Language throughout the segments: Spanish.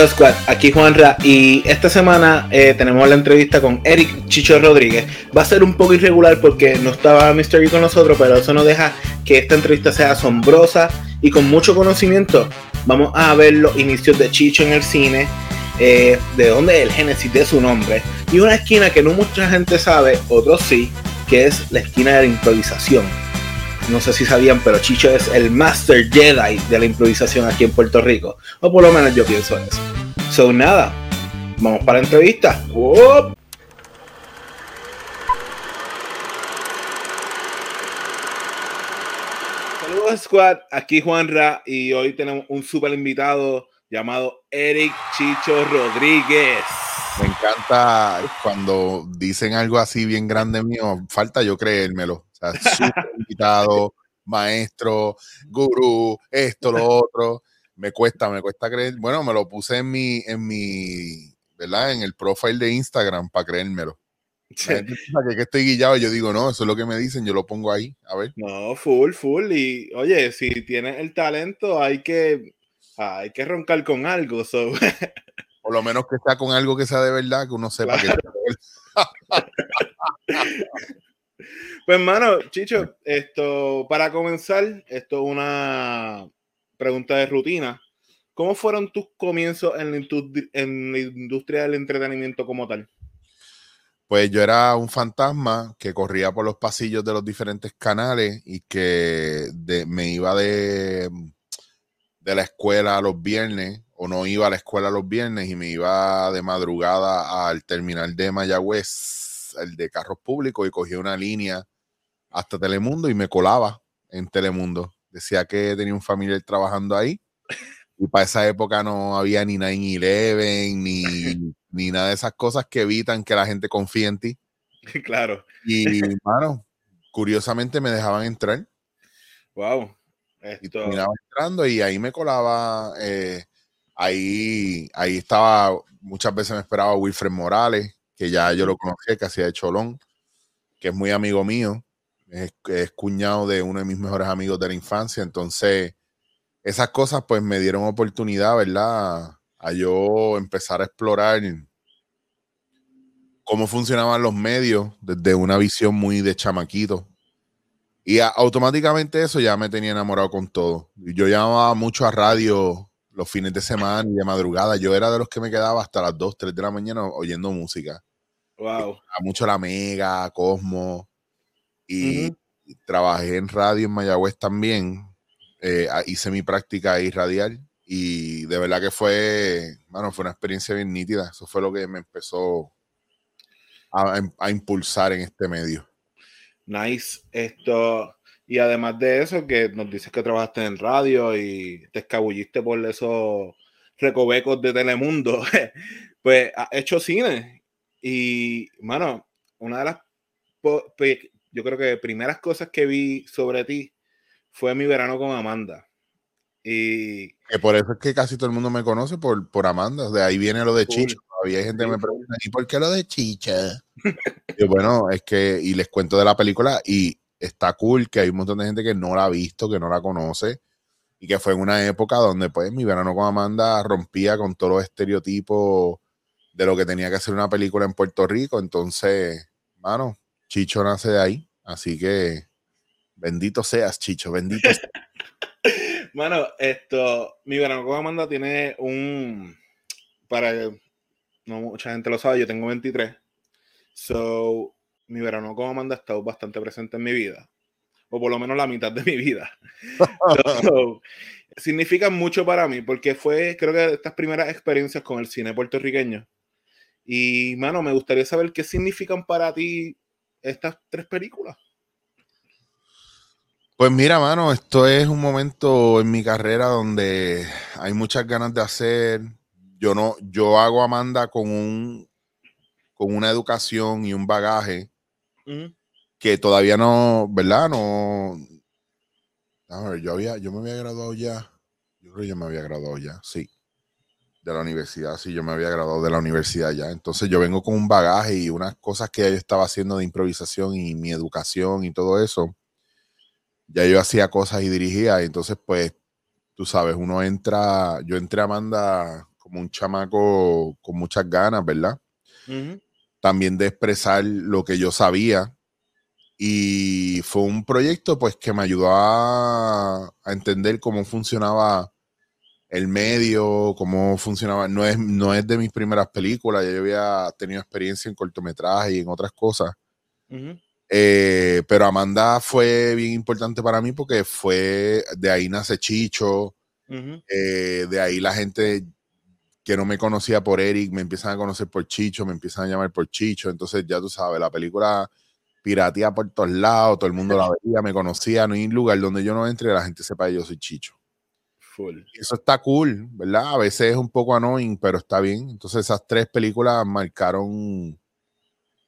Saludos Squad, aquí Juanra y esta semana eh, tenemos la entrevista con Eric Chicho Rodríguez. Va a ser un poco irregular porque no estaba Mr. con nosotros, pero eso no deja que esta entrevista sea asombrosa y con mucho conocimiento. Vamos a ver los inicios de Chicho en el cine, eh, de dónde es el génesis de su nombre y una esquina que no mucha gente sabe, otros sí, que es la esquina de la improvisación no sé si sabían, pero Chicho es el Master Jedi de la improvisación aquí en Puerto Rico. O por lo menos yo pienso eso. So nada, vamos para la entrevista. Saludos Squad, aquí Juanra y hoy tenemos un super invitado llamado Eric Chicho Rodríguez. Me encanta cuando dicen algo así bien grande mío, falta yo creérmelo sea, súper invitado, maestro, gurú, esto, lo otro. Me cuesta, me cuesta creer. Bueno, me lo puse en mi, en mi, ¿verdad? En el profile de Instagram para creérmelo. Que, que estoy guillado, yo digo, no, eso es lo que me dicen, yo lo pongo ahí, a ver. No, full, full. Y oye, si tienes el talento, hay que, hay que roncar con algo. So. Por lo menos que sea con algo que sea de verdad, que uno sepa que. Pues, hermano, Chicho, esto, para comenzar, esto es una pregunta de rutina. ¿Cómo fueron tus comienzos en la, industria del entretenimiento como tal? Pues yo era un fantasma que corría por los pasillos de los diferentes canales y que me iba de, de la escuela los viernes o no iba a la escuela los viernes y me iba de madrugada al terminal de Mayagüez el de carros públicos, y cogía una línea hasta Telemundo y me colaba en Telemundo. Decía que tenía un familiar trabajando ahí. Y para esa época no había ni 9-11, ni, ni nada de esas cosas que evitan que la gente confíe en ti. Claro. Y, bueno, curiosamente me dejaban entrar. Wow. Y terminaba entrando y ahí me colaba. Eh, ahí, ahí estaba, muchas veces me esperaba Wilfred Morales, que ya yo lo conocía, que hacía de Cholón, que es muy amigo mío, es, cuñado de uno de mis mejores amigos de la infancia. Entonces, esas cosas pues me dieron oportunidad, ¿verdad? A yo empezar a explorar cómo funcionaban los medios desde una visión muy de chamaquito. Y automáticamente eso ya me tenía enamorado con todo. Yo llamaba mucho a radio los fines de semana y de madrugada. Yo era de los que me quedaba hasta las 2, 3 de la mañana oyendo música. Wow. Mucho la Mega, Cosmo. Y trabajé en radio en Mayagüez también. Eh, hice mi práctica ahí radial. Y de verdad que fue, bueno, fue una experiencia bien nítida. Eso fue lo que me empezó a, a impulsar en este medio. Nice. Esto. Y además de eso, que nos dices que trabajaste en radio y te escabulliste por esos recovecos de Telemundo, pues has hecho cine y, mano, una de las, yo creo que primeras cosas que vi sobre ti fue mi verano con Amanda. Y que por eso es que casi todo el mundo me conoce por, por Amanda. De ahí viene lo de Chicha. Todavía hay gente que me pregunta, ¿y por qué lo de Chicha? y bueno, es que, y les cuento de la película, y está cool que hay un montón de gente que no la ha visto, que no la conoce, y que fue en una época donde, pues, mi verano con Amanda rompía con todos los estereotipos de lo que tenía que hacer una película en Puerto Rico. Entonces, mano, Chicho nace de ahí. Así que bendito seas, Chicho, bendito. Mano, esto, mi verano con Amanda tiene un, para, no mucha gente lo sabe, yo tengo 23. So, mi verano con Amanda ha estado bastante presente en mi vida. O por lo menos la mitad de mi vida. significa mucho para mí porque fue, creo que estas primeras experiencias con el cine puertorriqueño y, mano, me gustaría saber qué significan para ti estas tres películas. Pues mira, mano, esto es un momento en mi carrera donde hay muchas ganas de hacer. Yo no, yo hago Amanda con un con una educación y un bagaje que todavía no, ¿verdad? No. A ver, yo había, yo me había graduado ya. Yo creo que ya me había graduado ya, sí de la universidad, sí, yo me había graduado de la universidad ya. Entonces yo vengo con un bagaje y unas cosas que yo estaba haciendo de improvisación y mi educación y todo eso. Ya yo hacía cosas y dirigía. entonces, pues, tú sabes, uno entra, yo entré a Amanda como un chamaco con muchas ganas, ¿verdad? También de expresar lo que yo sabía. Y fue un proyecto pues que me ayudó a, a entender cómo funcionaba el medio, cómo funcionaba. No es, no es de mis primeras películas, ya yo había tenido experiencia en cortometraje y en otras cosas. Eh, pero Amanda fue bien importante para mí porque fue, de ahí nace Chicho, eh, de ahí la gente que no me conocía por Eric me empiezan a conocer por Chicho, me empiezan a llamar por Chicho, entonces ya tú sabes, la película piratía por todos lados, todo el mundo la veía, me conocía, no hay lugar donde yo no entre la gente sepa que yo soy Chicho. Eso está cool, ¿verdad? A veces es un poco annoying, pero está bien. Entonces esas tres películas marcaron,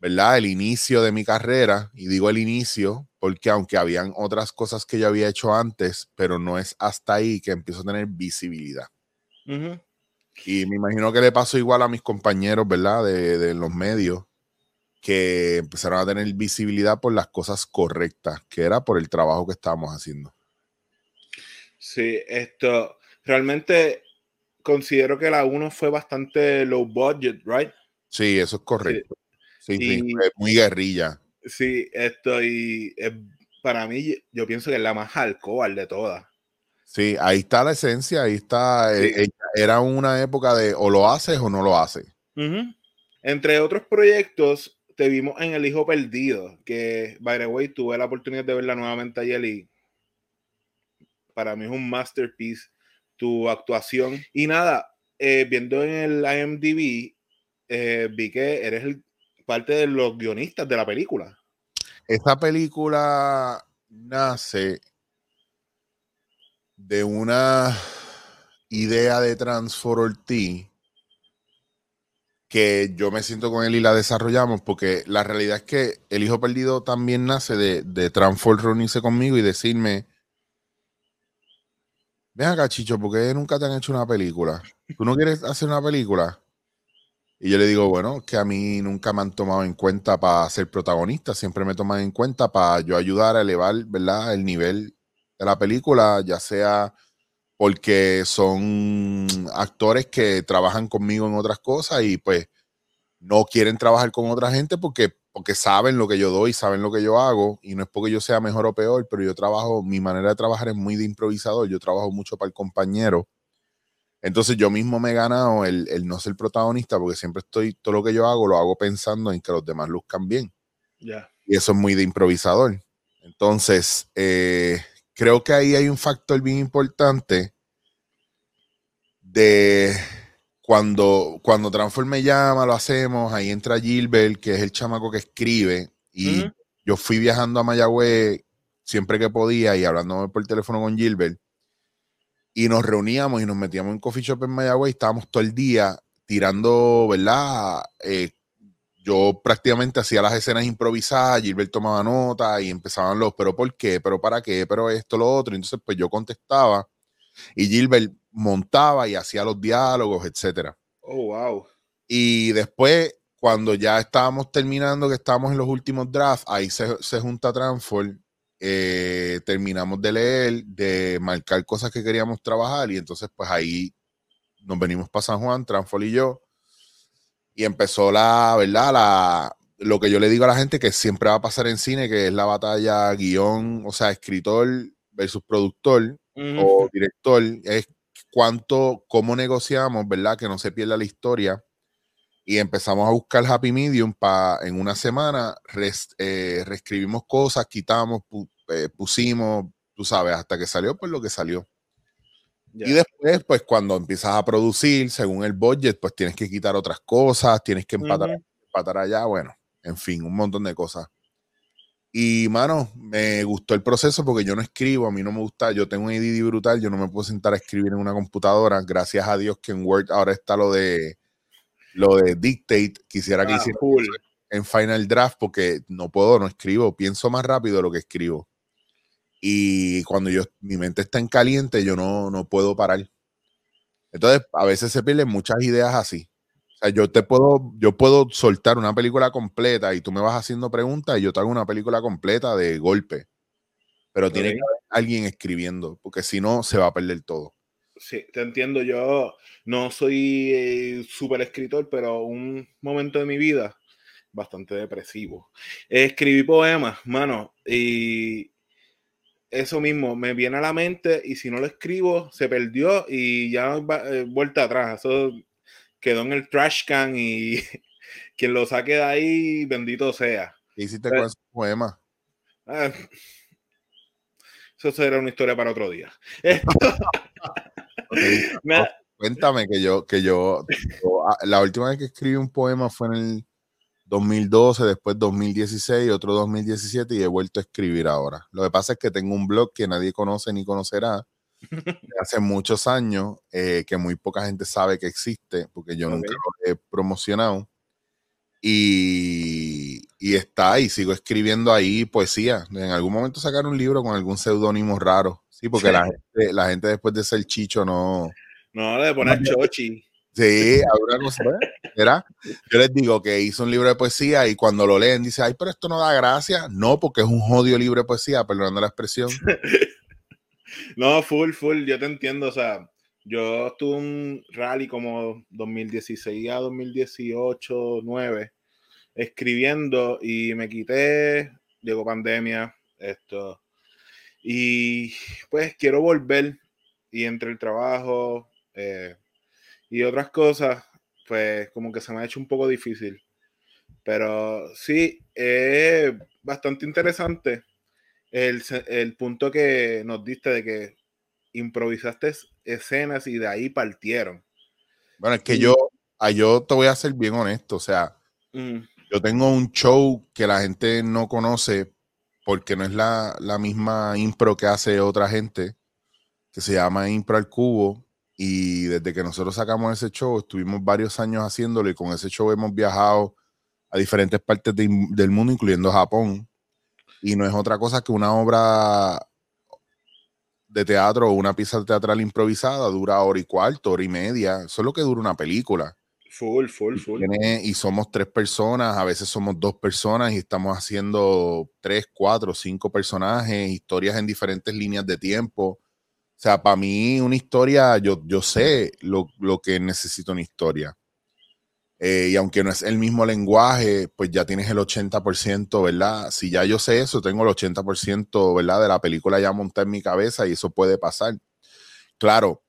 ¿verdad? El inicio de mi carrera. Y digo el inicio porque aunque habían otras cosas que yo había hecho antes, pero no es hasta ahí que empiezo a tener visibilidad. Y me imagino que le pasó igual a mis compañeros, ¿verdad? De, de los medios que empezaron a tener visibilidad por las cosas correctas, que era por el trabajo que estábamos haciendo. Sí, esto realmente considero que la 1 fue bastante low budget, ¿right? Sí, eso es correcto. Sí, sí, muy guerrilla. Sí, esto y para mí yo pienso que es la más hardcore de todas. Sí, ahí está la esencia, ahí está. Eh, era una época de o lo haces o no lo haces. Entre otros proyectos, te vimos en El Hijo Perdido, que, by the way, tuve la oportunidad de verla nuevamente ayer y para mí es un masterpiece tu actuación. Y nada, eh, viendo en el IMDb, eh, vi que eres parte de los guionistas de la película. Esta película nace de una idea de Transform que yo me siento con él y la desarrollamos porque la realidad es que El Hijo Perdido también nace de, de Transform reunirse conmigo y decirme Ven acá, Chicho, ¿por qué nunca te han hecho una película? ¿Tú no quieres hacer una película? Y yo le digo, bueno, que a mí nunca me han tomado en cuenta para ser protagonista, siempre me toman en cuenta para yo ayudar a elevar, ¿verdad?, el nivel de la película, ya sea porque son actores que trabajan conmigo en otras cosas y pues no quieren trabajar con otra gente porque porque saben lo que yo doy, saben lo que yo hago, y no es porque yo sea mejor o peor, pero yo trabajo, mi manera de trabajar es muy de improvisador, yo trabajo mucho para el compañero. Entonces yo mismo me he ganado el, no ser protagonista porque siempre estoy, todo lo que yo hago lo hago pensando en que los demás luzcan bien. Y eso es muy de improvisador. Entonces, eh, creo que ahí hay un factor bien importante de cuando, cuando Transform me llama, lo hacemos, ahí entra Gilbert, que es el chamaco que escribe, y yo fui viajando a Mayagüez siempre que podía y hablándome por teléfono con Gilbert, y nos reuníamos y nos metíamos en coffee shop en Mayagüez y estábamos todo el día tirando, ¿verdad? Eh, yo prácticamente hacía las escenas improvisadas, Gilbert tomaba nota y empezaban los, pero ¿por qué? ¿Pero para qué? ¿Pero esto, lo otro? Entonces, pues yo contestaba y Gilbert montaba y hacía los diálogos, etcétera. Oh, wow. Y después, cuando ya estábamos terminando, que estábamos en los últimos drafts, ahí se, junta Transform, eh, terminamos de leer, de marcar cosas que queríamos trabajar, y entonces, pues ahí nos venimos para San Juan, Transform y yo, y empezó la, ¿verdad? La, lo que yo le digo a la gente que siempre va a pasar en cine, que es la batalla guion, o sea, escritor versus productor o director, es cuánto, cómo negociamos, ¿verdad? Que no se pierda la historia. Y empezamos a buscar Happy Medium para en una semana eh, reescribimos cosas, quitamos, eh, pusimos, tú sabes, hasta que salió pues lo que salió. Y después, pues cuando empiezas a producir, según el budget, pues tienes que quitar otras cosas, tienes que empatar, empatar allá, bueno, en fin, un montón de cosas. Y, mano, me gustó el proceso porque yo no escribo, a mí no me gusta, yo tengo un ADD brutal, yo no me puedo sentar a escribir en una computadora. Gracias a Dios que en Word ahora está lo de lo de dictate. Quisiera que ah, hiciera en Final Draft porque no puedo, no escribo, pienso más rápido de lo que escribo. Y cuando yo mi mente está en caliente, yo no, no puedo parar. Entonces, a veces se pierden muchas ideas así yo te puedo, yo puedo soltar una película completa y tú me vas haciendo preguntas y yo te hago una película completa de golpe. Pero tiene que haber alguien escribiendo, porque si no, se va a perder todo. Sí, te entiendo. Yo no soy eh, súper escritor, pero un momento de mi vida bastante depresivo. Escribí poemas, mano, y eso mismo me viene a la mente y si no lo escribo, se perdió y ya va, eh, vuelta atrás. Eso quedó en el trash can y quien lo saque de ahí, bendito sea. ¿Qué hiciste con ese poema? Ah, eso será una historia para otro día. Cuéntame que yo, que yo, ah, la última vez que escribí un poema fue en el 2012, después 2016, otro 2017 y he vuelto a escribir ahora. Lo que pasa es que tengo un blog que nadie conoce ni conocerá hace muchos años, eh, que muy poca gente sabe que existe, porque yo nunca lo he promocionado. Y, y, está y sigo escribiendo ahí poesía. En algún momento sacar un libro con algún seudónimo raro. Sí, porque La, gente, la gente después de ser chicho no... No, de poner chochi. Sí, alguna cosa, ¿verdad? Yo les digo que hizo un libro de poesía y cuando lo leen dice, ay, pero esto no da gracia. No, porque es un jodido libro de poesía, perdonando la expresión. no, full, full, yo te entiendo. O sea, yo estuve un rally como 2016 a 2018, 9, escribiendo y me quité, llegó pandemia, esto. Y pues quiero volver y entre el trabajo... Eh, y otras cosas, pues como que se me ha hecho un poco difícil. Pero sí, es bastante interesante el, el punto que nos diste de que improvisaste escenas y de ahí partieron. Bueno, es que yo, a yo te voy a ser bien honesto, o sea, mm. yo tengo un show que la gente no conoce porque no es la, la, misma impro que hace otra gente, que se llama Impro al Cubo, y desde que nosotros sacamos ese show, estuvimos varios años haciéndolo y con ese show hemos viajado a diferentes partes del mundo, incluyendo Japón. Y no es otra cosa que una obra de teatro o una pieza teatral improvisada dura hora y cuarto, hora y media. Eso es lo que dura una película. Full, full, full. y somos tres personas, a veces somos dos personas y estamos haciendo tres, cuatro, cinco personajes, historias en diferentes líneas de tiempo. O sea, para mí una historia, yo, yo sé lo, que necesito una historia. Eh, y aunque no es el mismo lenguaje, pues ya tienes el 80%, ¿verdad? Si ya yo sé eso, tengo el 80%, ¿verdad? De la película ya montada en mi cabeza y eso puede pasar. Claro,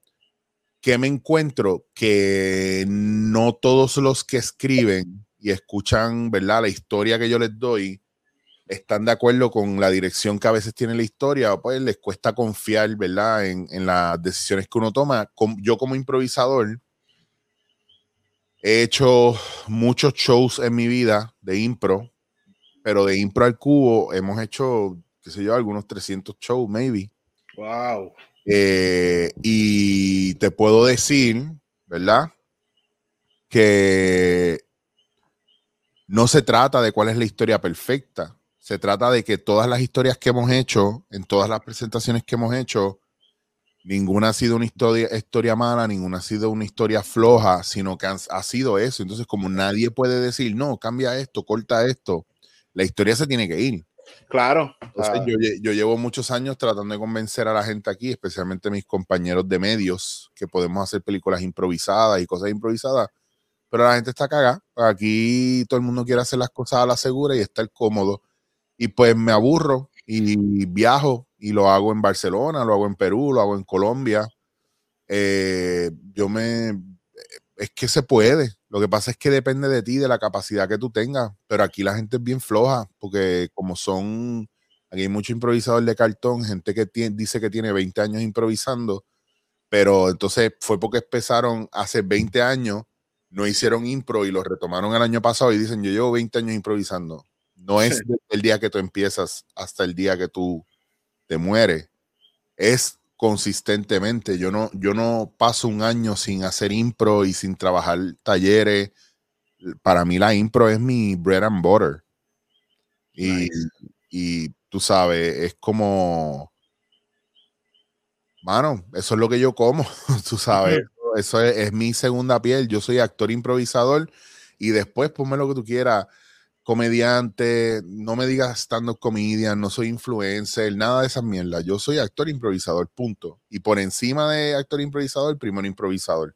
¿qué me encuentro? Que no todos los que escriben y escuchan, ¿verdad? La historia que yo les doy, están de acuerdo con la dirección que a veces tiene la historia, pues les cuesta confiar, ¿verdad? En, las decisiones que uno toma. yo como improvisador he hecho muchos shows en mi vida de impro, pero de impro al cubo hemos hecho, qué sé yo, algunos 300 shows, maybe. Wow. Eh, y te puedo decir, ¿verdad? Que no se trata de cuál es la historia perfecta se trata de que todas las historias que hemos hecho, en todas las presentaciones que hemos hecho, ninguna ha sido una historia, historia mala, ninguna ha sido una historia floja, sino que ha sido eso. Entonces, como nadie puede decir, no, cambia esto, corta esto, la historia se tiene que ir. Claro. Entonces, yo, yo, llevo muchos años tratando de convencer a la gente aquí, especialmente mis compañeros de medios, que podemos hacer películas improvisadas y cosas improvisadas, pero la gente está cagada. Aquí todo el mundo quiere hacer las cosas a la segura y estar cómodo y pues me aburro y viajo y lo hago en Barcelona, lo hago en Perú, lo hago en Colombia. Eh, yo me... Es que se puede. Lo que pasa es que depende de ti, de la capacidad que tú tengas. Pero aquí la gente es bien floja, porque como son... Aquí hay mucho improvisador de cartón, gente que dice que tiene 20 años improvisando, pero entonces fue porque empezaron hace 20 años, no hicieron impro y lo retomaron el año pasado y dicen, yo llevo 20 años improvisando. No es el día que tú empiezas hasta el día que tú te mueres. Es consistentemente. Yo no, yo no paso un año sin hacer impro y sin trabajar talleres. Para mí la impro es mi bread and butter. Y, y tú sabes, es como, mano, eso es lo que yo como, tú sabes. Eso es, es, mi segunda piel. Yo soy actor improvisador y después ponme lo que tú quieras comediante, no me digas stand-up comedian, no soy influencer, nada de esas mierdas. Yo soy actor improvisador, punto. Y por encima de actor improvisador, primero improvisador.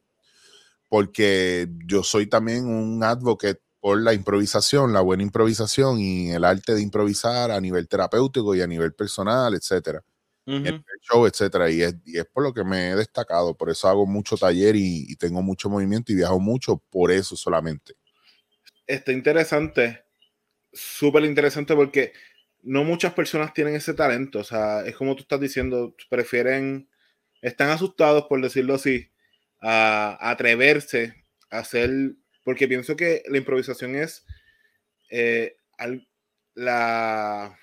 Porque yo soy también un advocate por la improvisación, la buena improvisación y el arte de improvisar a nivel terapéutico y a nivel personal, etcétera. el show, etcétera. Y es, y es, por lo que me he destacado. Por eso hago mucho taller y, y tengo mucho movimiento y viajo mucho por eso solamente. Está interesante súper interesante porque no muchas personas tienen ese talento. O sea, es como tú estás diciendo, prefieren, están asustados, por decirlo así, a, atreverse a hacer, porque pienso que la improvisación es eh, la...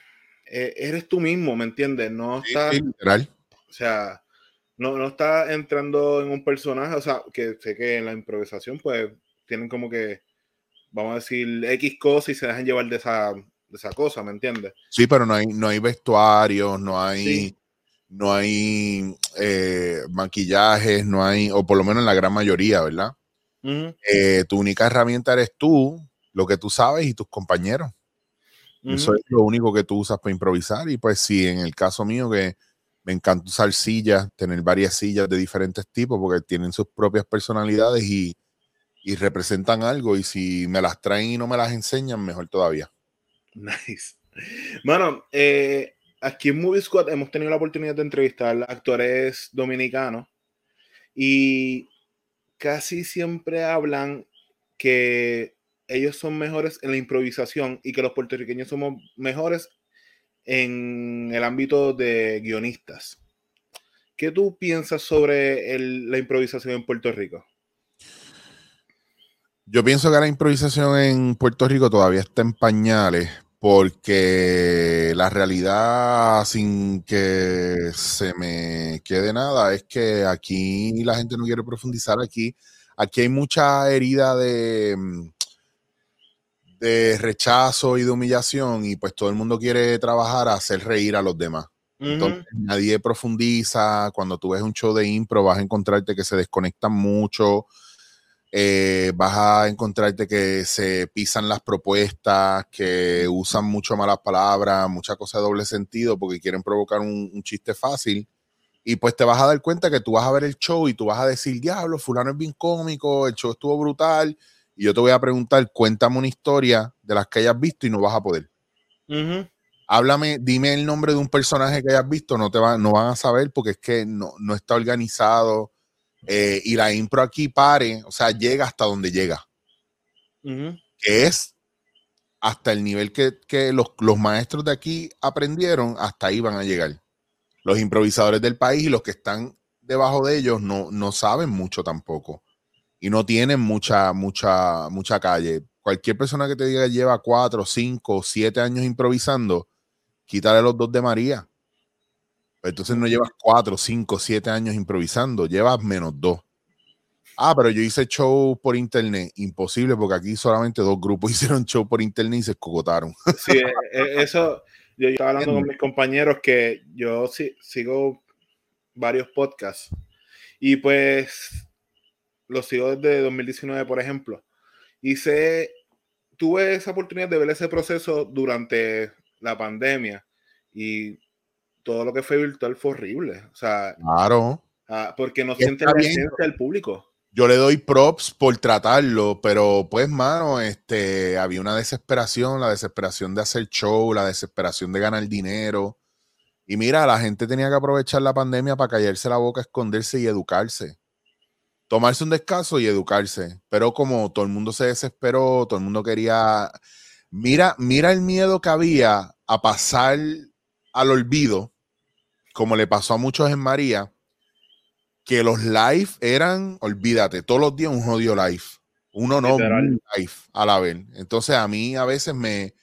Eh, eres tú mismo, ¿me entiendes? No está... literal. O sea, no, no está entrando en un personaje, o sea, que sé que en la improvisación pues tienen como que vamos a decir, X cosas y se dejan llevar de esa, de esa cosa, ¿me entiendes? Sí, pero no hay, no hay vestuarios, no hay, no hay eh, maquillajes, no hay, o por lo menos en la gran mayoría, ¿verdad? Eh, tu única herramienta eres tú, lo que tú sabes y tus compañeros. Eso es lo único que tú usas para improvisar. Y pues sí, en el caso mío que me encanta usar sillas, tener varias sillas de diferentes tipos porque tienen sus propias personalidades y y representan algo y si me las traen y no me las enseñan, mejor todavía. Nice. Bueno, eh, aquí en Movie Squad hemos tenido la oportunidad de entrevistar actores dominicanos y casi siempre hablan que ellos son mejores en la improvisación y que los puertorriqueños somos mejores en el ámbito de guionistas. ¿Qué tú piensas sobre la improvisación en Puerto Rico? Yo pienso que la improvisación en Puerto Rico todavía está en pañales porque la realidad, sin que se me quede nada, es que aquí la gente no quiere profundizar. Aquí, aquí hay mucha herida de, de rechazo y de humillación y pues todo el mundo quiere trabajar a hacer reír a los demás. Entonces, nadie profundiza. Cuando tú ves un show de impro, vas a encontrarte que se desconectan mucho eh, vas a encontrarte que se pisan las propuestas, que usan mucho malas palabras, mucha cosa de doble sentido porque quieren provocar un, chiste fácil. Y pues te vas a dar cuenta que tú vas a ver el show y tú vas a decir, diablo, fulano es bien cómico, el show estuvo brutal. Y yo te voy a preguntar, cuéntame una historia de las que hayas visto y no vas a poder. Háblame, dime el nombre de un personaje que hayas visto, no te va, no van a saber porque es que no, no está organizado eh, y la impro aquí pare, o sea, llega hasta donde llega. Que es hasta el nivel que, los, los, maestros de aquí aprendieron, hasta ahí van a llegar. Los improvisadores del país y los que están debajo de ellos no, no saben mucho tampoco. Y no tienen mucha, mucha, mucha calle. Cualquier persona que te diga que lleva cuatro, cinco, siete años improvisando, quítale los dos de María. Entonces no llevas cuatro, cinco, siete años improvisando, llevas menos dos. Ah, pero yo hice show por internet. Imposible, porque aquí solamente dos grupos hicieron show por internet y se escogotaron. Sí, eh, eh, eso. Yo estaba hablando con mis compañeros que yo sí, sigo varios podcasts y pues los sigo desde 2019, por ejemplo. Hice, tuve esa oportunidad de ver ese proceso durante la pandemia y todo lo que fue virtual fue horrible. O sea, claro. Ah, porque no siente la esencia del público. Yo le doy props por tratarlo, pero pues, mano, este, había una desesperación, la desesperación de hacer show, la desesperación de ganar dinero. Y mira, la gente tenía que aprovechar la pandemia para callarse la boca, esconderse y educarse. Tomarse un descanso y educarse. Pero como todo el mundo se desesperó, todo el mundo quería. Mira, mira el miedo que había a pasar al olvido como le pasó a muchos en María, que los live eran, olvídate, todos los días un jodido live. Uno no, un live a la vez. Entonces a mí a veces me,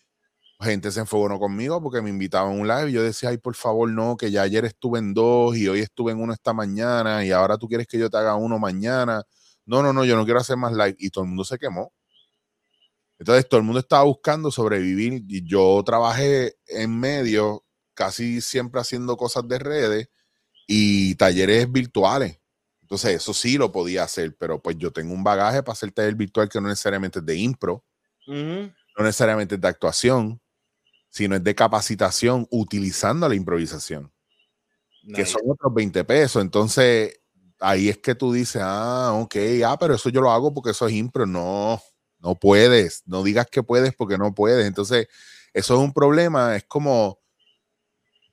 gente se enfogó conmigo porque me invitaban a un live y yo decía, ay, por favor, no, que ya ayer estuve en dos y hoy estuve en uno esta mañana y ahora tú quieres que yo te haga uno mañana. No, no, no, yo no quiero hacer más live. Y todo el mundo se quemó. Entonces todo el mundo estaba buscando sobrevivir y yo trabajé en medio casi siempre haciendo cosas de redes y talleres virtuales. Entonces, eso sí lo podía hacer, pero pues yo tengo un bagaje para hacer taller virtual que no necesariamente es de impro. no necesariamente es de actuación, sino es de capacitación utilizando la improvisación, que son otros 20 pesos. Entonces, ahí es que tú dices, ah, ok, ah, pero eso yo lo hago porque eso es impro. No, no puedes, no digas que puedes porque no puedes. Entonces, eso es un problema, es como,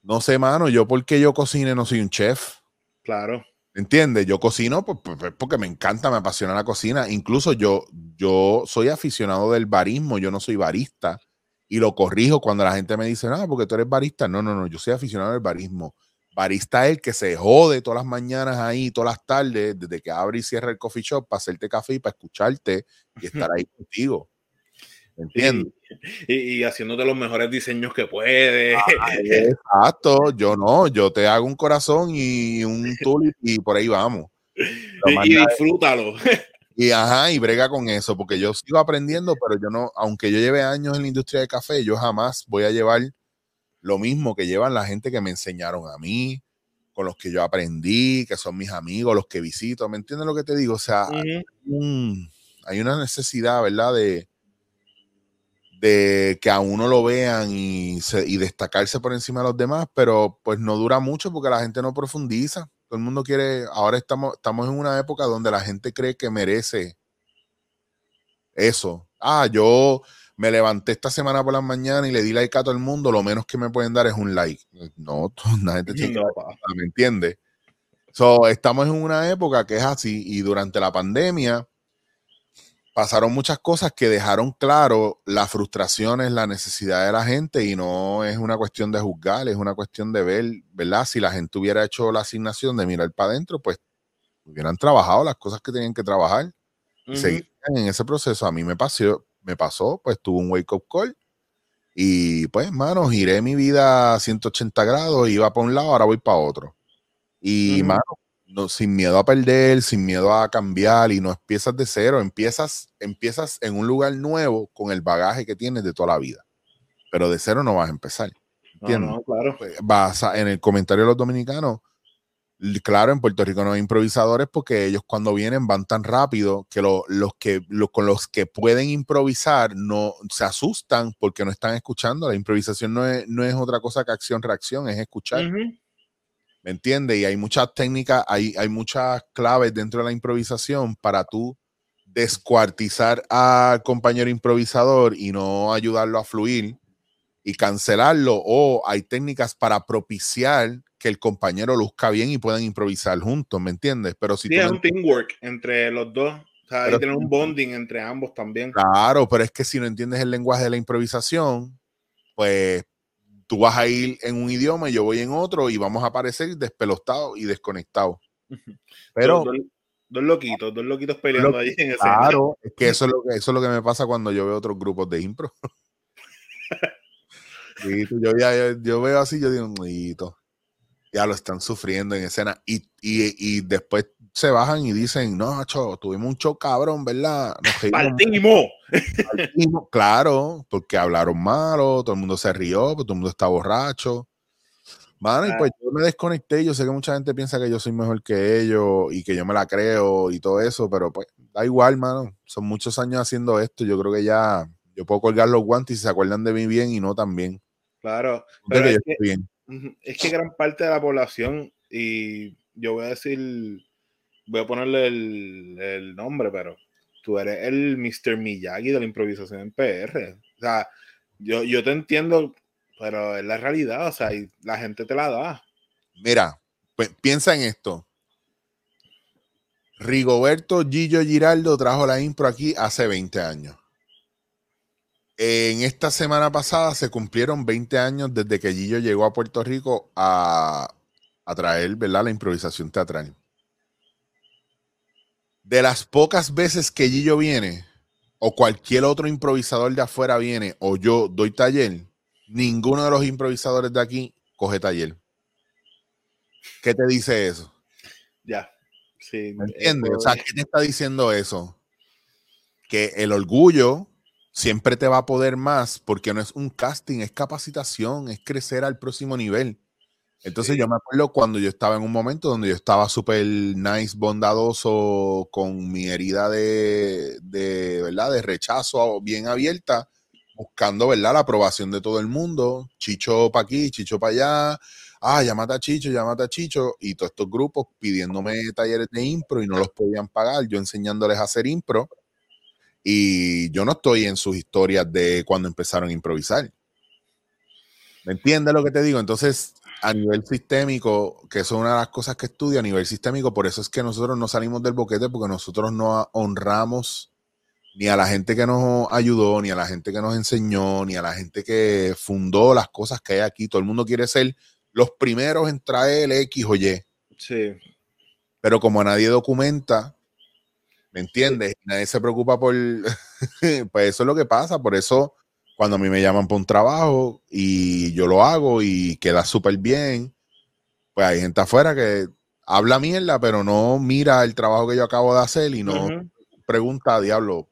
no sé, mano, yo porque yo cocine no soy un chef. Claro. ¿Entiendes? Yo cocino porque me encanta, me apasiona la cocina. Incluso yo, yo soy aficionado del barismo, yo no soy barista y lo corrijo cuando la gente me dice, no, porque tú eres barista. No, no, no, yo soy aficionado del barismo. Barista es el que se jode todas las mañanas ahí, todas las tardes, desde que abre y cierra el coffee shop para hacerte café y para escucharte y estar ahí contigo. ¿Entiendes? Y, haciéndote los mejores diseños que puedes. exacto, yo no, yo te hago un corazón y un tulip y por ahí vamos. Y, disfrútalo. Y ajá, y brega con eso, porque yo sigo aprendiendo, pero yo no, aunque yo lleve años en la industria del café, yo jamás voy a llevar lo mismo que llevan la gente que me enseñaron a mí, con los que yo aprendí, que son mis amigos, los que visito. ¿Me entiendes lo que te digo? O sea, hay una necesidad, ¿verdad? De, de que a uno lo vean y, y, destacarse por encima de los demás, pero pues no dura mucho porque la gente no profundiza. Todo el mundo quiere, ahora estamos, estamos en una época donde la gente cree que merece eso. Ah, yo me levanté esta semana por la mañana y le di like a todo el mundo, lo menos que me pueden dar es un like. No, la gente tiene ¿me entiende? So, estamos en una época que es así y durante la pandemia pasaron muchas cosas que dejaron claro las frustraciones, la necesidad de la gente y no es una cuestión de juzgar, es una cuestión de ver, ¿verdad? Si la gente hubiera hecho la asignación de mirar para adentro, pues hubieran trabajado las cosas que tenían que trabajar y en ese proceso. A mí me pasó, me pasó, pues tuve un wake up call y pues, mano, giré mi vida a 180 grados, iba para un lado, ahora voy para otro. Y, mano, no, sin miedo a perder, sin miedo a cambiar y no empiezas de cero, empiezas, empiezas en un lugar nuevo con el bagaje que tienes de toda la vida. Pero de cero no vas a empezar. ¿entiendes? No, claro. Pues, vas en el comentario de los dominicanos, claro, en Puerto Rico no hay improvisadores porque ellos cuando vienen van tan rápido que, los que con los que pueden improvisar no se asustan porque no están escuchando. La improvisación no es, no es otra cosa que acción-reacción, es escuchar. ¿Me entiendes? Y hay muchas técnicas, hay, hay muchas claves dentro de la improvisación para tú descuartizar al compañero improvisador y no ayudarlo a fluir y cancelarlo. O hay técnicas para propiciar que el compañero luzca bien y puedan improvisar juntos, ¿me entiendes? Pero si sí, es un teamwork entre los dos. O sea, hay tener un bonding entre ambos también. Claro, pero es que si no entiendes el lenguaje de la improvisación, pues tú vas a ir en un idioma y yo voy en otro y vamos a aparecer despelostados y desconectados. Pero... Dos, loquitos, dos loquitos peleando ahí en ese Claro, es que eso es, lo que eso es lo que me pasa cuando yo veo otros grupos de impro. yo, ya, yo, veo así, yo digo, ya lo están sufriendo en escena. Y, y, después se bajan y dicen, no, cho, tuvimos un show cabrón, ¿verdad? Partimos. Claro, porque hablaron malo, todo el mundo se rió, todo el mundo está borracho. Mano, y pues yo me desconecté. Yo sé que mucha gente piensa que yo soy mejor que ellos y que yo me la creo y todo eso, pero pues da igual, mano. Son muchos años haciendo esto. Yo creo que ya yo puedo colgar los guantes y se acuerdan de mí bien y no tan bien. Claro, pero es, que, bien. Es que gran parte de la población, y yo voy a decir, voy a ponerle el nombre, pero tú eres el Mr. Miyagi de la improvisación en PR. O sea, yo, yo te entiendo, pero es la realidad, o sea, y la gente te la da. Mira, pues, piensa en esto. Rigoberto Gillo Giraldo trajo la impro aquí hace 20 años. En esta semana pasada se cumplieron 20 años desde que Gillo llegó a Puerto Rico a, a traer ¿verdad? la improvisación teatral de las pocas veces que Gillo viene, o cualquier otro improvisador de afuera viene, o yo doy taller, ninguno de los improvisadores de aquí coge taller. ¿Qué te dice eso? Ya. Sí, ¿Me entiendes? O sea, ¿qué te está diciendo eso? Que el orgullo siempre te va a poder más porque no es un casting, es capacitación, es crecer al próximo nivel. Entonces yo me acuerdo cuando yo estaba en un momento donde yo estaba súper nice, bondadoso, con mi herida de, de, ¿verdad? De rechazo bien abierta. buscando, ¿verdad? La aprobación de todo el mundo. Chicho para aquí, Chicho para allá. Ah, llámate a Chicho, llámate a Chicho. Y todos estos grupos pidiéndome talleres de impro y no los podían pagar. Yo enseñándoles a hacer impro. Y yo no estoy en sus historias de cuando empezaron a improvisar. ¿Me entiendes lo que te digo? Entonces, a nivel sistémico, que es una de las cosas que estudio a nivel sistémico, por eso es que nosotros no salimos del boquete, porque nosotros no honramos ni a la gente que nos ayudó, ni a la gente que nos enseñó, ni a la gente que fundó las cosas que hay aquí. Todo el mundo quiere ser los primeros en traer X o Y. Sí. Pero como nadie documenta, ¿me entiendes? Nadie se preocupa por... pues eso es lo que pasa. Por eso cuando a mí me llaman para un trabajo y yo lo hago y queda súper bien, pues hay gente afuera que habla mierda, pero no mira el trabajo que yo acabo de hacer y no pregunta, diablo,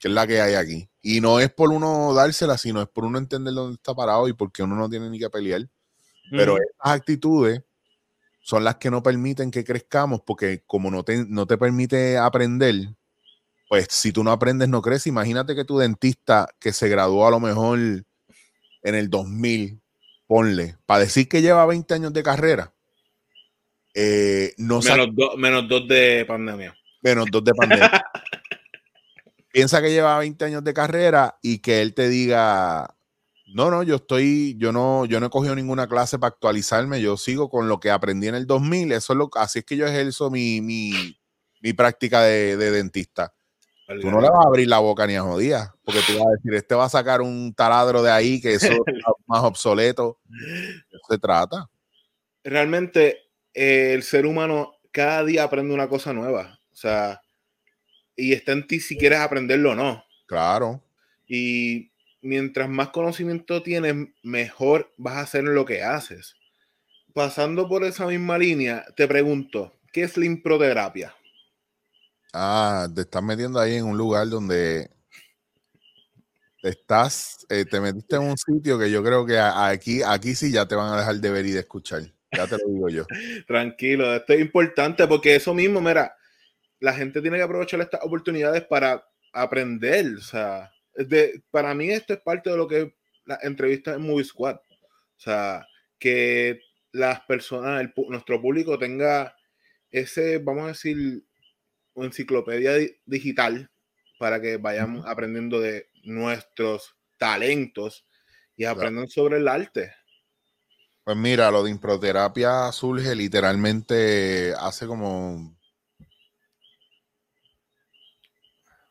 ¿qué es la que hay aquí? Y no es por uno dársela, sino es por uno entender dónde está parado y porque uno no tiene ni que pelear. Pero esas actitudes son las que no permiten que crezcamos porque como no te, no te permite aprender, pues si tú no aprendes, no creces. Imagínate que tu dentista que se graduó a lo mejor en el 2000, ponle, para decir que lleva 20 años de carrera, eh, no menos, menos dos de pandemia. Menos dos de pandemia. Piensa que lleva 20 años de carrera y que él te diga, no, no, yo estoy, yo no, yo no he cogido ninguna clase para actualizarme, yo sigo con lo que aprendí en el 2000, eso es lo, así es que yo ejerzo mi, mi, mi práctica de, de dentista. Tú no le vas a abrir la boca ni a jodía, porque tú vas a decir, este va a sacar un taladro de ahí que eso es más obsoleto. eso se trata. Realmente, eh, el ser humano cada día aprende una cosa nueva. O sea, y está en ti si quieres aprenderlo o no. Claro. Y mientras más conocimiento tienes, mejor vas a hacer lo que haces. Pasando por esa misma línea, te pregunto, ¿qué es la improterapia? Ah, te estás metiendo ahí en un lugar donde estás, eh, te metiste en un sitio que yo creo que aquí, aquí sí ya te van a dejar de ver y de escuchar. Ya te lo digo yo. Tranquilo, esto es importante porque eso mismo, mira, la gente tiene que aprovechar estas oportunidades para aprender. O sea, de, para mí esto es parte de lo que la entrevista en Movie Squad. O sea, que las personas, nuestro público tenga ese, vamos a decir, enciclopedia digital para que vayamos aprendiendo de nuestros talentos y aprendan sobre el arte. Pues mira, lo de improterapia surge literalmente hace como.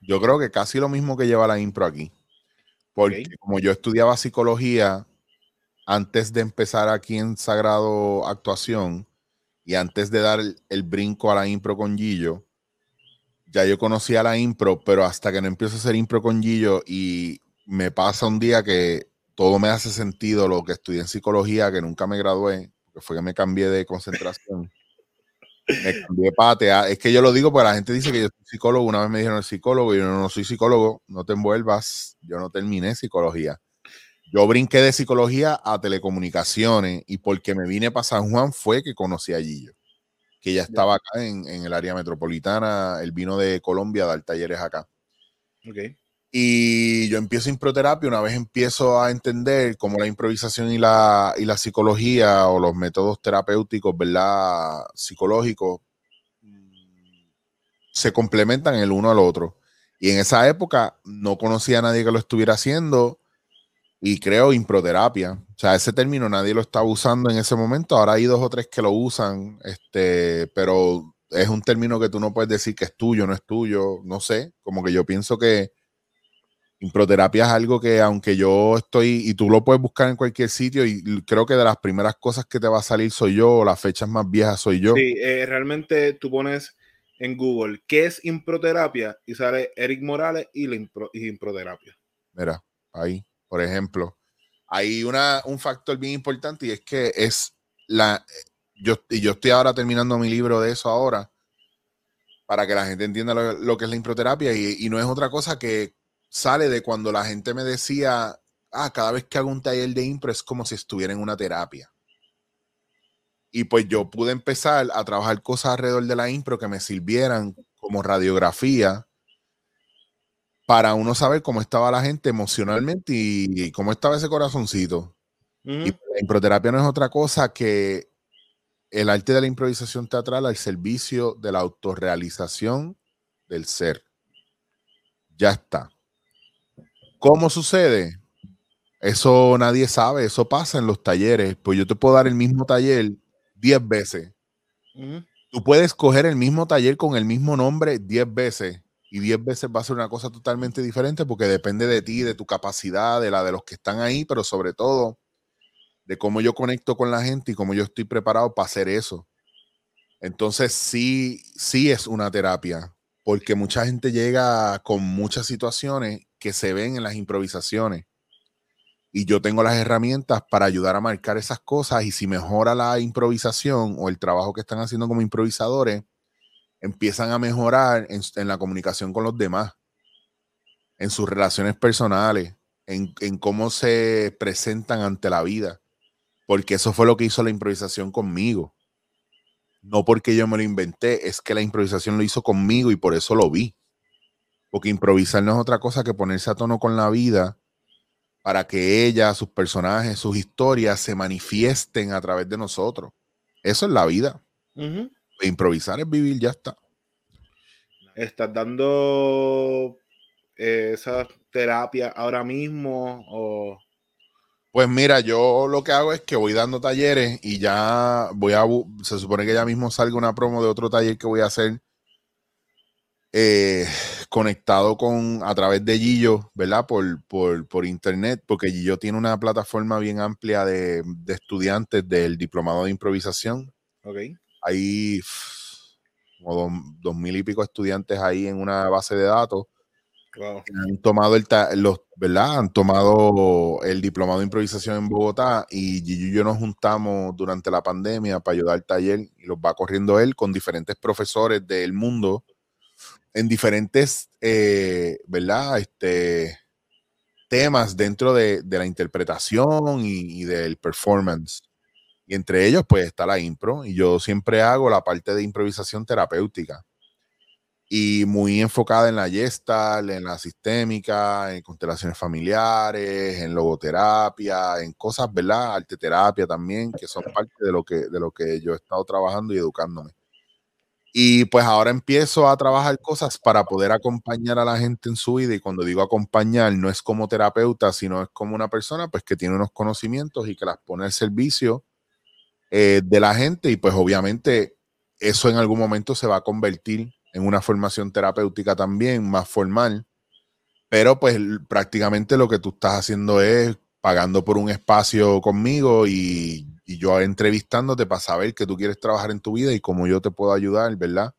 Yo creo que casi lo mismo que lleva la impro aquí. Porque como yo estudiaba psicología antes de empezar aquí en Sagrado Actuación y antes de dar el brinco a la impro con Gillo, ya yo conocía la impro, pero hasta que no empiezo a hacer impro con Gillo y me pasa un día que todo me hace sentido lo que estudié en psicología, que nunca me gradué, que fue que me cambié de concentración. Me cambié de Es que yo lo digo porque la gente dice que yo soy psicólogo. Una vez me dijeron el psicólogo y yo no, soy psicólogo, no te envuelvas. Yo no terminé psicología. Yo brinqué de psicología a telecomunicaciones y porque me vine para San Juan fue que conocí a Gillo que ya estaba acá en, el área metropolitana. Él vino de Colombia a dar talleres acá. Y yo empiezo improterapia, una vez empiezo a entender cómo la improvisación y la, y la psicología o los métodos terapéuticos, ¿verdad? Psicológicos, mm, se complementan el uno al otro. Y en esa época no conocía a nadie que lo estuviera haciendo y creo improterapia. O sea, ese término nadie lo estaba usando en ese momento. Ahora hay dos o tres que lo usan, este, pero es un término que tú no puedes decir que es tuyo, no es tuyo, no sé. Como que yo pienso que improterapia es algo que aunque yo estoy, y tú lo puedes buscar en cualquier sitio, y creo que de las primeras cosas que te va a salir soy yo, las fechas más viejas soy yo. Sí, eh, realmente tú pones en Google qué es improterapia y sale Eric Morales y la improterapia. Mira, ahí por ejemplo, hay una, un factor bien importante y es que es la, yo, y yo estoy ahora terminando mi libro de eso ahora, para que la gente entienda lo, que es la improterapia y, no es otra cosa que sale de cuando la gente me decía, ah, cada vez que hago un taller de impro es como si estuviera en una terapia. Y pues yo pude empezar a trabajar cosas alrededor de la impro que me sirvieran como radiografía para uno saber cómo estaba la gente emocionalmente y, cómo estaba ese corazoncito. Y la improterapia no es otra cosa que el arte de la improvisación teatral al servicio de la autorrealización del ser. Ya está. ¿Cómo sucede? Eso nadie sabe, eso pasa en los talleres. Pues yo te puedo dar el mismo taller 10 veces. Tú puedes coger el mismo taller con el mismo nombre 10 veces y 10 veces va a ser una cosa totalmente diferente porque depende de ti, de tu capacidad, de la de los que están ahí, pero sobre todo de cómo yo conecto con la gente y cómo yo estoy preparado para hacer eso. Entonces sí, sí es una terapia, porque mucha gente llega con muchas situaciones que se ven en las improvisaciones. Y yo tengo las herramientas para ayudar a marcar esas cosas y si mejora la improvisación o el trabajo que están haciendo como improvisadores, empiezan a mejorar en, la comunicación con los demás, en sus relaciones personales, en, en, cómo se presentan ante la vida. Porque eso fue lo que hizo la improvisación conmigo. No porque yo me lo inventé, es que la improvisación lo hizo conmigo y por eso lo vi. Porque improvisar no es otra cosa que ponerse a tono con la vida para que ella, sus personajes, sus historias se manifiesten a través de nosotros. Eso es la vida. Improvisar es vivir, ya está. ¿Estás dando eh, esa terapia ahora mismo? O... Pues mira, yo lo que hago es que voy dando talleres y ya voy a. Se supone que ya mismo salga una promo de otro taller que voy a hacer eh, conectado con a través de Gillo, ¿verdad? Por, por, internet, porque Gillo tiene una plataforma bien amplia de, de estudiantes del diplomado de improvisación. Ok hay como dos, mil y pico estudiantes ahí en una base de datos. Han tomado el los, ¿verdad? Han tomado el diplomado de improvisación en Bogotá y Gigi y yo nos juntamos durante la pandemia para ayudar al taller y los va corriendo él con diferentes profesores del mundo en diferentes, eh, ¿verdad? Este, temas dentro de, la interpretación y, del performance. Y entre ellos, pues está la impro. Y yo siempre hago la parte de improvisación terapéutica. Y muy enfocada en la gestal, en la sistémica, en constelaciones familiares, en logoterapia, en cosas, ¿verdad? Arteterapia también, que son parte de lo que, de lo que yo he estado trabajando y educándome. Y pues ahora empiezo a trabajar cosas para poder acompañar a la gente en su vida. Y cuando digo acompañar, no es como terapeuta, sino es como una persona pues que tiene unos conocimientos y que las pone al servicio eh, de la gente y pues obviamente eso en algún momento se va a convertir en una formación terapéutica también más formal, pero pues prácticamente lo que tú estás haciendo es pagando por un espacio conmigo y, y yo entrevistándote para saber que tú quieres trabajar en tu vida y cómo yo te puedo ayudar, ¿verdad?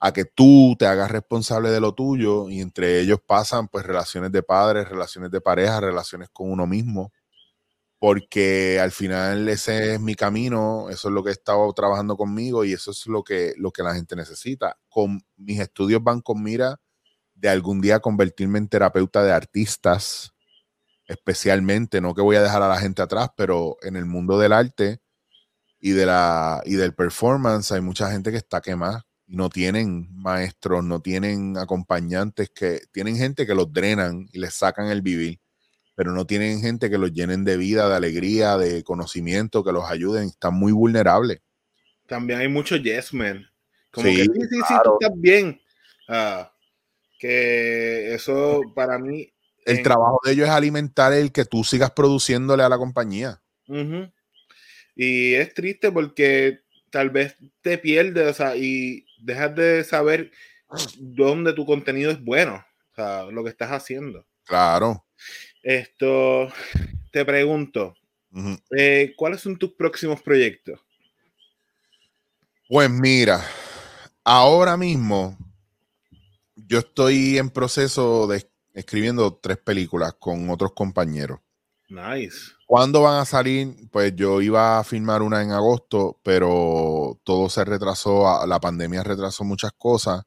a que tú te hagas responsable de lo tuyo y entre ellos pasan pues relaciones de padres, relaciones de pareja, relaciones con uno mismo, porque al final ese es mi camino, eso es lo que he estado trabajando conmigo y eso es lo que, lo que la gente necesita. Con, mis estudios van con mira de algún día convertirme en terapeuta de artistas, especialmente, no que voy a dejar a la gente atrás, pero en el mundo del arte y, de la, y del performance hay mucha gente que está quemada y no tienen maestros, no tienen acompañantes, que tienen gente que los drenan y les sacan el vivir pero no tienen gente que los llenen de vida, de alegría, de conocimiento, que los ayuden. Están muy vulnerables. También hay muchos yes men. Como sí, que sí, sí, sí, tú estás bien. Ah, que eso para mí. El trabajo de ellos es alimentar el que tú sigas produciéndole a la compañía. Y es triste porque tal vez te pierdes o sea, y dejas de saber dónde tu contenido es bueno, o sea, lo que estás haciendo. Claro. Esto, te pregunto, eh, ¿cuáles son tus próximos proyectos? Pues mira, ahora mismo yo estoy en proceso de escribiendo tres películas con otros compañeros. Nice. ¿Cuándo van a salir? Pues yo iba a filmar una en agosto, pero todo se retrasó, la pandemia retrasó muchas cosas.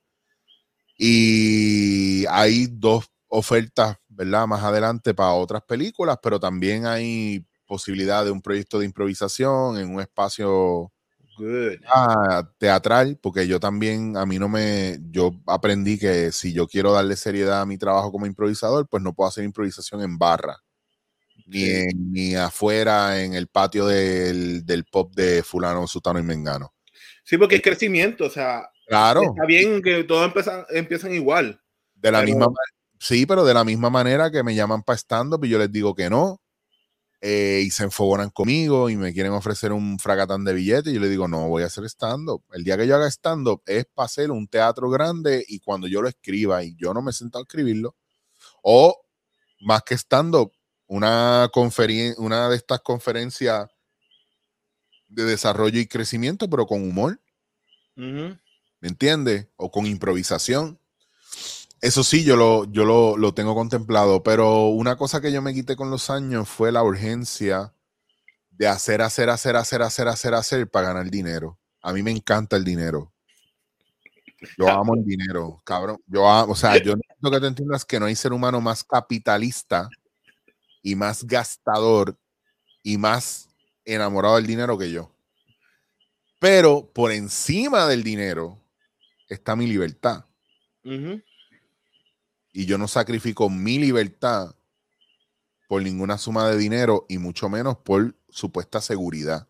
Y hay dos ofertas, ¿verdad? Más adelante para otras películas, pero también hay posibilidad de un proyecto de improvisación en un espacio good. Ah, teatral, porque yo también, a mí no me, yo aprendí que si yo quiero darle seriedad a mi trabajo como improvisador, pues no puedo hacer improvisación en barra, ni, en- ni afuera en el patio del, del pop de fulano, sutano y mengano. Sí, porque es crecimiento, o sea, Claro, está bien que todos empiezan, empiezan igual. de la pero- misma, ma- sí, pero de la misma manera que me llaman para stand-up y yo les digo que no, eh, y se enfogonan conmigo y me quieren ofrecer un fracatán de billetes y yo les digo, no voy a hacer stand-up. El día que yo haga stand-up es para hacer un teatro grande y cuando yo lo escriba y yo no me sentado a escribirlo, o más que stand-up, una, conferen- una de estas conferencias de desarrollo y crecimiento, pero con humor. Ujú. ¿me entiendes? O con improvisación. Eso sí, yo lo, yo lo, lo tengo contemplado, pero una cosa que yo me quité con los años fue la urgencia de hacer, hacer, hacer, hacer, hacer, hacer, hacer para ganar dinero. A mí me encanta el dinero. Yo amo el dinero, cabrón. Yo amo, o sea, yo lo que te entiendas es que no hay ser humano más capitalista y más gastador y más enamorado del dinero que yo. Pero por encima del dinero está mi libertad. Y yo no sacrifico mi libertad por ninguna suma de dinero y mucho menos por supuesta seguridad.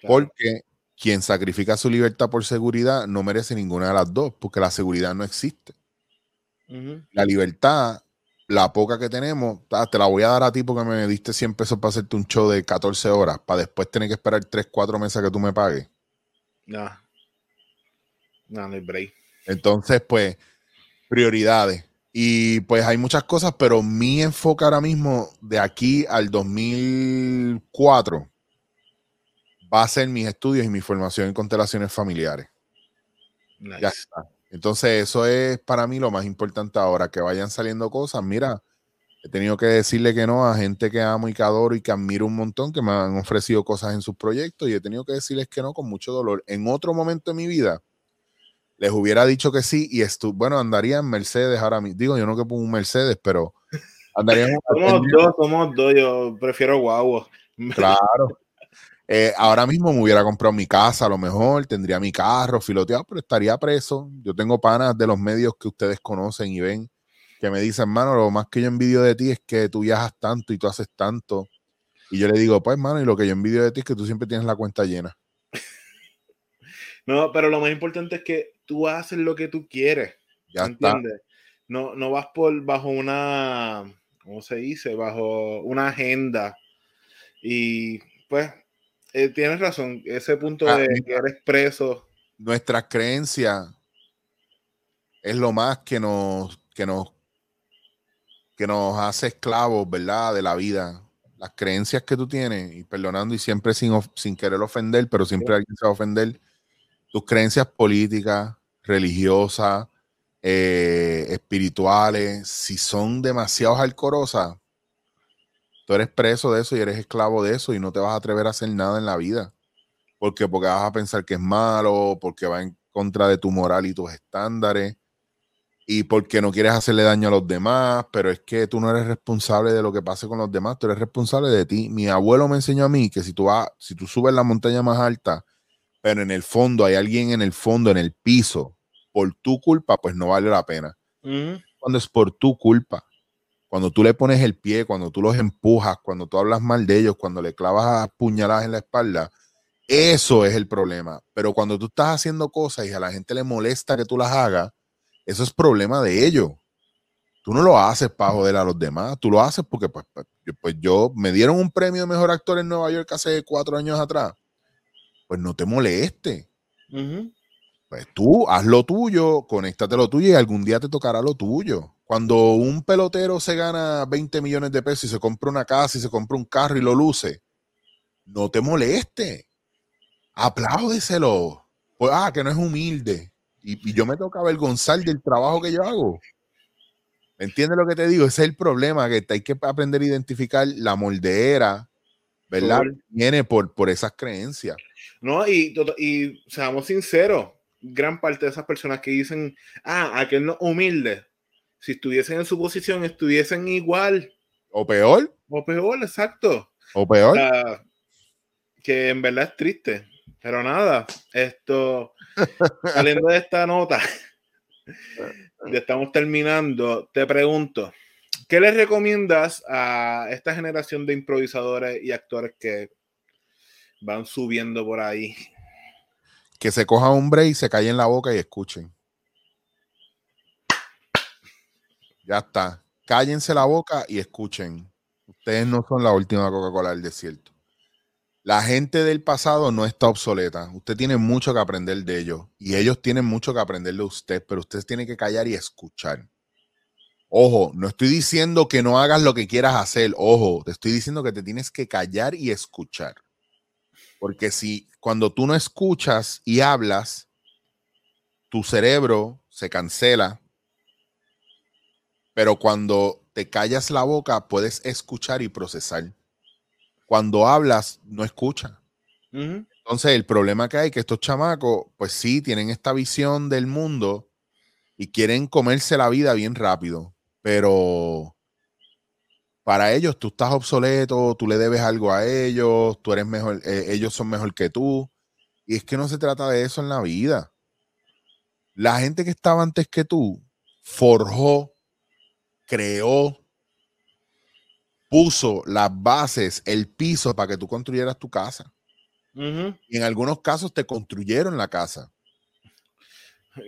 Claro. Porque quien sacrifica su libertad por seguridad no merece ninguna de las dos, porque la seguridad no existe. La libertad, la poca que tenemos, ah, te la voy a dar a ti porque me diste 100 pesos para hacerte un show de 14 horas, para después tener que esperar 3, 4 meses a que tú me pagues. No. No, no hay break. Entonces, pues, prioridades. Y pues hay muchas cosas, pero mi enfoque ahora mismo, de aquí al 2004, va a ser mis estudios y mi formación en constelaciones familiares. Nice. Ya está. Entonces, eso es para mí lo más importante ahora, que vayan saliendo cosas. Mira, he tenido que decirle que no a gente que amo y que adoro y que admiro un montón, que me han ofrecido cosas en sus proyectos y he tenido que decirles que no con mucho dolor. En otro momento de mi vida, les hubiera dicho que sí y estu bueno, andaría en Mercedes ahora mismo. Digo, yo no que pongo un Mercedes, pero andaría en un Somos dos, somos dos. Yo prefiero guagua. Claro. Eh, ahora mismo me hubiera comprado mi casa, a lo mejor tendría mi carro filoteado, pero estaría preso. Yo tengo panas de los medios que ustedes conocen y ven que me dicen, mano, lo más que yo envidio de ti es que tú viajas tanto y tú haces tanto. Y yo le digo, pues, mano, y lo que yo envidio de ti es que tú siempre tienes la cuenta llena. No, pero lo más importante es que tú haces lo que tú quieres. Ya está. ¿Entiendes? No, no vas por bajo una, ¿cómo se dice? Bajo una agenda. Y pues, eh, tienes razón, ese punto Ah, de que eres preso. Nuestras creencias es lo más que nos, que nos, que nos hace esclavos, ¿verdad? De la vida. Las creencias que tú tienes, y perdonando y siempre sin querer ofender, pero siempre alguien se va a ofender. Tus creencias políticas, religiosas, eh, espirituales, si son demasiado alcorosas, tú eres preso de eso y eres esclavo de eso y no te vas a atrever a hacer nada en la vida. Porque, porque vas a pensar que es malo, porque va en contra de tu moral y tus estándares, y porque no quieres hacerle daño a los demás, pero es que tú no eres responsable de lo que pase con los demás, tú eres responsable de ti. Mi abuelo me enseñó a mí que si tú vas, si tú subes la montaña más alta, pero en el fondo hay alguien en el fondo, en el piso, por tu culpa, pues no vale la pena. Cuando es por tu culpa, cuando tú le pones el pie, cuando tú los empujas, cuando tú hablas mal de ellos, cuando le clavas puñaladas en la espalda, eso es el problema. Pero cuando tú estás haciendo cosas y a la gente le molesta que tú las hagas, eso es problema de ellos. Tú no lo haces para joder a los demás, tú lo haces porque pues, pues, yo, pues yo me dieron un premio de mejor actor en Nueva York hace cuatro años atrás. Pues no te moleste. Pues tú haz lo tuyo, conéctate lo tuyo y algún día te tocará lo tuyo. Cuando un pelotero se gana 20 millones de pesos y se compra una casa y se compra un carro y lo luce, no te moleste. Apláudeselo. Pues, ah, que no es humilde. Y, y yo me toca avergonzar del trabajo que yo hago. ¿Me entiendes lo que te digo? Ese es el problema, que hay que aprender a identificar la moldera, ¿verdad? Viene por, por esas creencias. No, y, to- y seamos sinceros, gran parte de esas personas que dicen, ah, aquel no humilde, si estuviesen en su posición, estuviesen igual O peor, o peor, exacto. o O peor. sea, que en verdad es triste. Pero nada, esto, saliendo de esta nota, ya estamos terminando, te pregunto, ¿qué les recomiendas a esta generación de improvisadores y actores que van subiendo por ahí? Que se cojan un break, se callen la boca y escuchen. Ya está. Cállense la boca y escuchen. Ustedes no son la última Coca-Cola del desierto. La gente del pasado no está obsoleta. Usted tiene mucho que aprender de ellos y ellos tienen mucho que aprender de usted, pero usted tiene que callar y escuchar. Ojo, no estoy diciendo que no hagas lo que quieras hacer. Ojo, te estoy diciendo que te tienes que callar y escuchar. Porque si cuando tú no escuchas y hablas, tu cerebro se cancela pero cuando te callas la boca, puedes escuchar y procesar. Cuando hablas, no escucha. Entonces, el problema que hay es que estos chamacos, pues sí, tienen esta visión del mundo y quieren comerse la vida bien rápido, pero para ellos tú estás obsoleto, tú le debes algo a ellos, tú eres mejor, eh, ellos son mejor que tú. Y es que no se trata de eso en la vida. La gente que estaba antes que tú forjó creó, puso las bases, el piso para que tú construyeras tu casa. Y en algunos casos te construyeron la casa.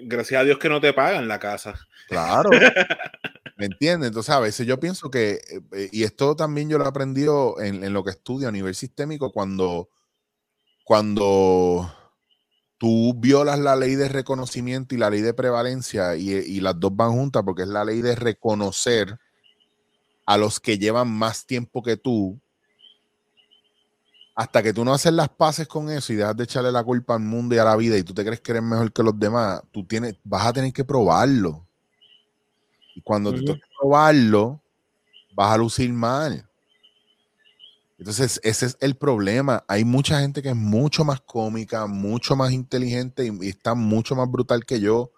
Gracias a Dios que no te pagan la casa. Claro. ¿Me entiendes? Entonces, a veces yo pienso que, eh, y esto también yo lo he aprendido en, en, lo que estudio a nivel sistémico, cuando, cuando tú violas la ley de reconocimiento y la ley de prevalencia y, las dos van juntas porque es la ley de reconocer a los que llevan más tiempo que tú, hasta que tú no haces las paces con eso y dejas de echarle la culpa al mundo y a la vida y tú te crees que eres mejor que los demás, tú tienes, vas a tener que probarlo. Y cuando tú tienes que probarlo, vas a lucir mal. Entonces, ese es el problema. Hay mucha gente que es mucho más cómica, mucho más inteligente y, está mucho más brutal que yo.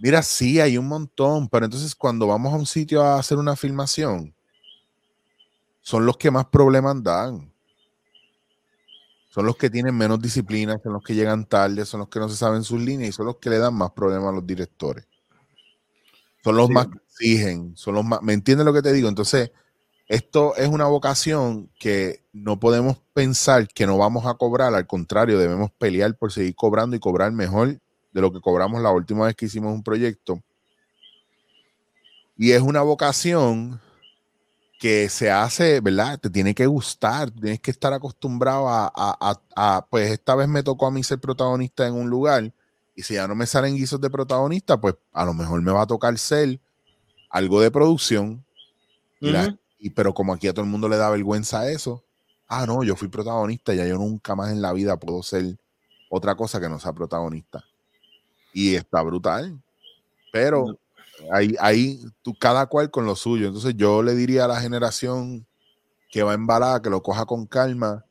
Mira, sí, hay un montón, pero entonces cuando vamos a un sitio a hacer una filmación, son los que más problemas dan. Son los que tienen menos disciplina, son los que llegan tarde, son los que no se saben sus líneas y son los que le dan más problemas a los directores. Son los más que exigen, son los más. ¿Me entiendes lo que te digo? Entonces, esto es una vocación que no podemos pensar que no vamos a cobrar, al contrario, debemos pelear por seguir cobrando y cobrar mejor de lo que cobramos la última vez que hicimos un proyecto. Y es una vocación que se hace, ¿verdad? Te tiene que gustar, tienes que estar acostumbrado a, pues esta vez me tocó a mí ser protagonista en un lugar y si ya no me salen guisos de protagonista, pues a lo mejor me va a tocar ser algo de producción. Y pero como aquí a todo el mundo le da vergüenza eso, ah, no, yo fui protagonista, ya yo nunca más en la vida puedo ser otra cosa que no sea protagonista. Y está brutal. Pero ahí, ahí tú, cada cual con lo suyo. Entonces yo le diría a la generación que va embalada, que lo coja con calma,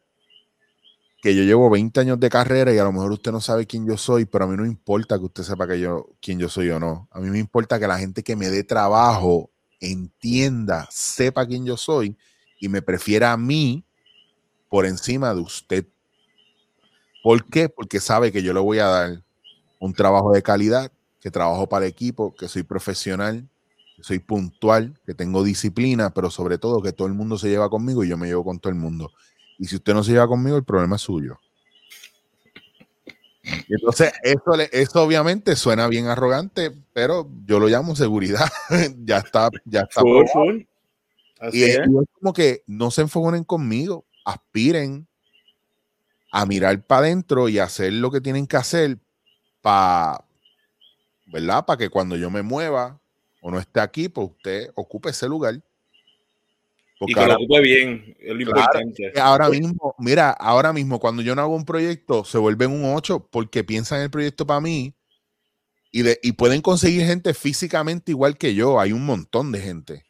que yo llevo 20 años de carrera y a lo mejor usted no sabe quién yo soy, pero a mí no importa que usted sepa que yo, quién yo soy o no. A mí me importa que la gente que me dé trabajo entienda, sepa quién yo soy y me prefiera a mí por encima de usted. ¿Por qué? Porque sabe que yo le voy a dar un trabajo de calidad, que trabajo para el equipo, que soy profesional, que soy puntual, que tengo disciplina, pero sobre todo que todo el mundo se lleva conmigo y yo me llevo con todo el mundo. Y si usted no se lleva conmigo, el problema es suyo. Entonces, eso, eso obviamente suena bien arrogante, pero yo lo llamo seguridad. ya está, ya está. y es. como que no se enfoquen conmigo, aspiren a mirar para adentro y hacer lo que tienen que hacer para, ¿verdad? Para que cuando yo me mueva o no esté aquí, pues usted ocupe ese lugar y que lo ocupe bien, es lo importante. Ahora mismo, mira, ahora mismo cuando yo no hago un proyecto, se vuelven un 8 porque piensan en el proyecto para mí y, de, y pueden conseguir gente físicamente igual que yo. Hay un montón de gente.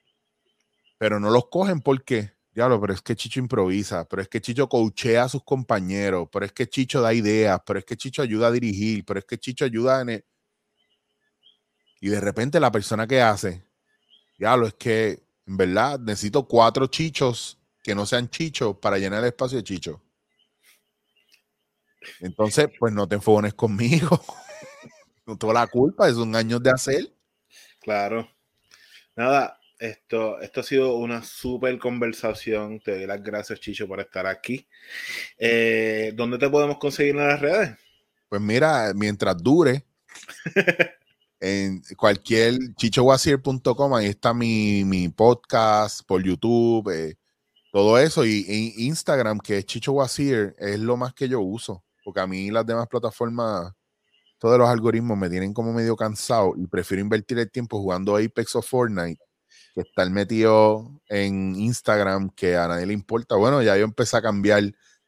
Pero no los cogen porque, diablo, pero es que Chicho improvisa, pero es que Chicho coachea a sus compañeros, pero es que Chicho da ideas, pero es que Chicho ayuda a dirigir, pero es que Chicho ayuda en el... Y de repente la persona que hace, diablo, es que en verdad, necesito cuatro chichos que no sean chichos para llenar el espacio de chichos. Entonces, pues no te enfogones conmigo. no tengo la culpa, es un año de hacer. Claro. Nada, esto, esto ha sido una súper conversación. Te doy las gracias, Chicho, por estar aquí. Eh, ¿Dónde te podemos conseguir en las redes? Pues mira, mientras dure, en cualquier chichowasier.com, ahí está mi, podcast por YouTube, eh, todo eso. Y, Instagram, que es Chicho es lo más que yo uso. Porque a mí las demás plataformas, todos los algoritmos me tienen como medio cansado y prefiero invertir el tiempo jugando Apex o Fortnite que estar metido en Instagram que a nadie le importa. Bueno, ya yo empecé a cambiar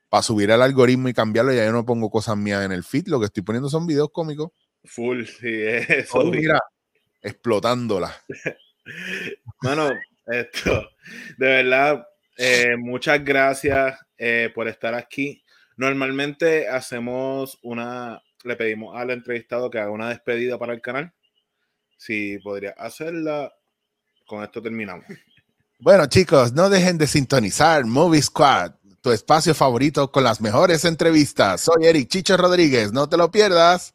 para subir el algoritmo y cambiarlo, ya yo no pongo cosas mías en el feed, lo que estoy poniendo son videos cómicos. Full, sí, eso. mira, explotándola. Bueno, esto, de verdad, eh, muchas gracias eh, por estar aquí. Normalmente hacemos una, le pedimos al entrevistado que haga una despedida para el canal. Si podría hacerla, con esto terminamos. Bueno, chicos, no dejen de sintonizar Movie Squad, tu espacio favorito con las mejores entrevistas. Soy Eric Chicho Rodríguez, no te lo pierdas.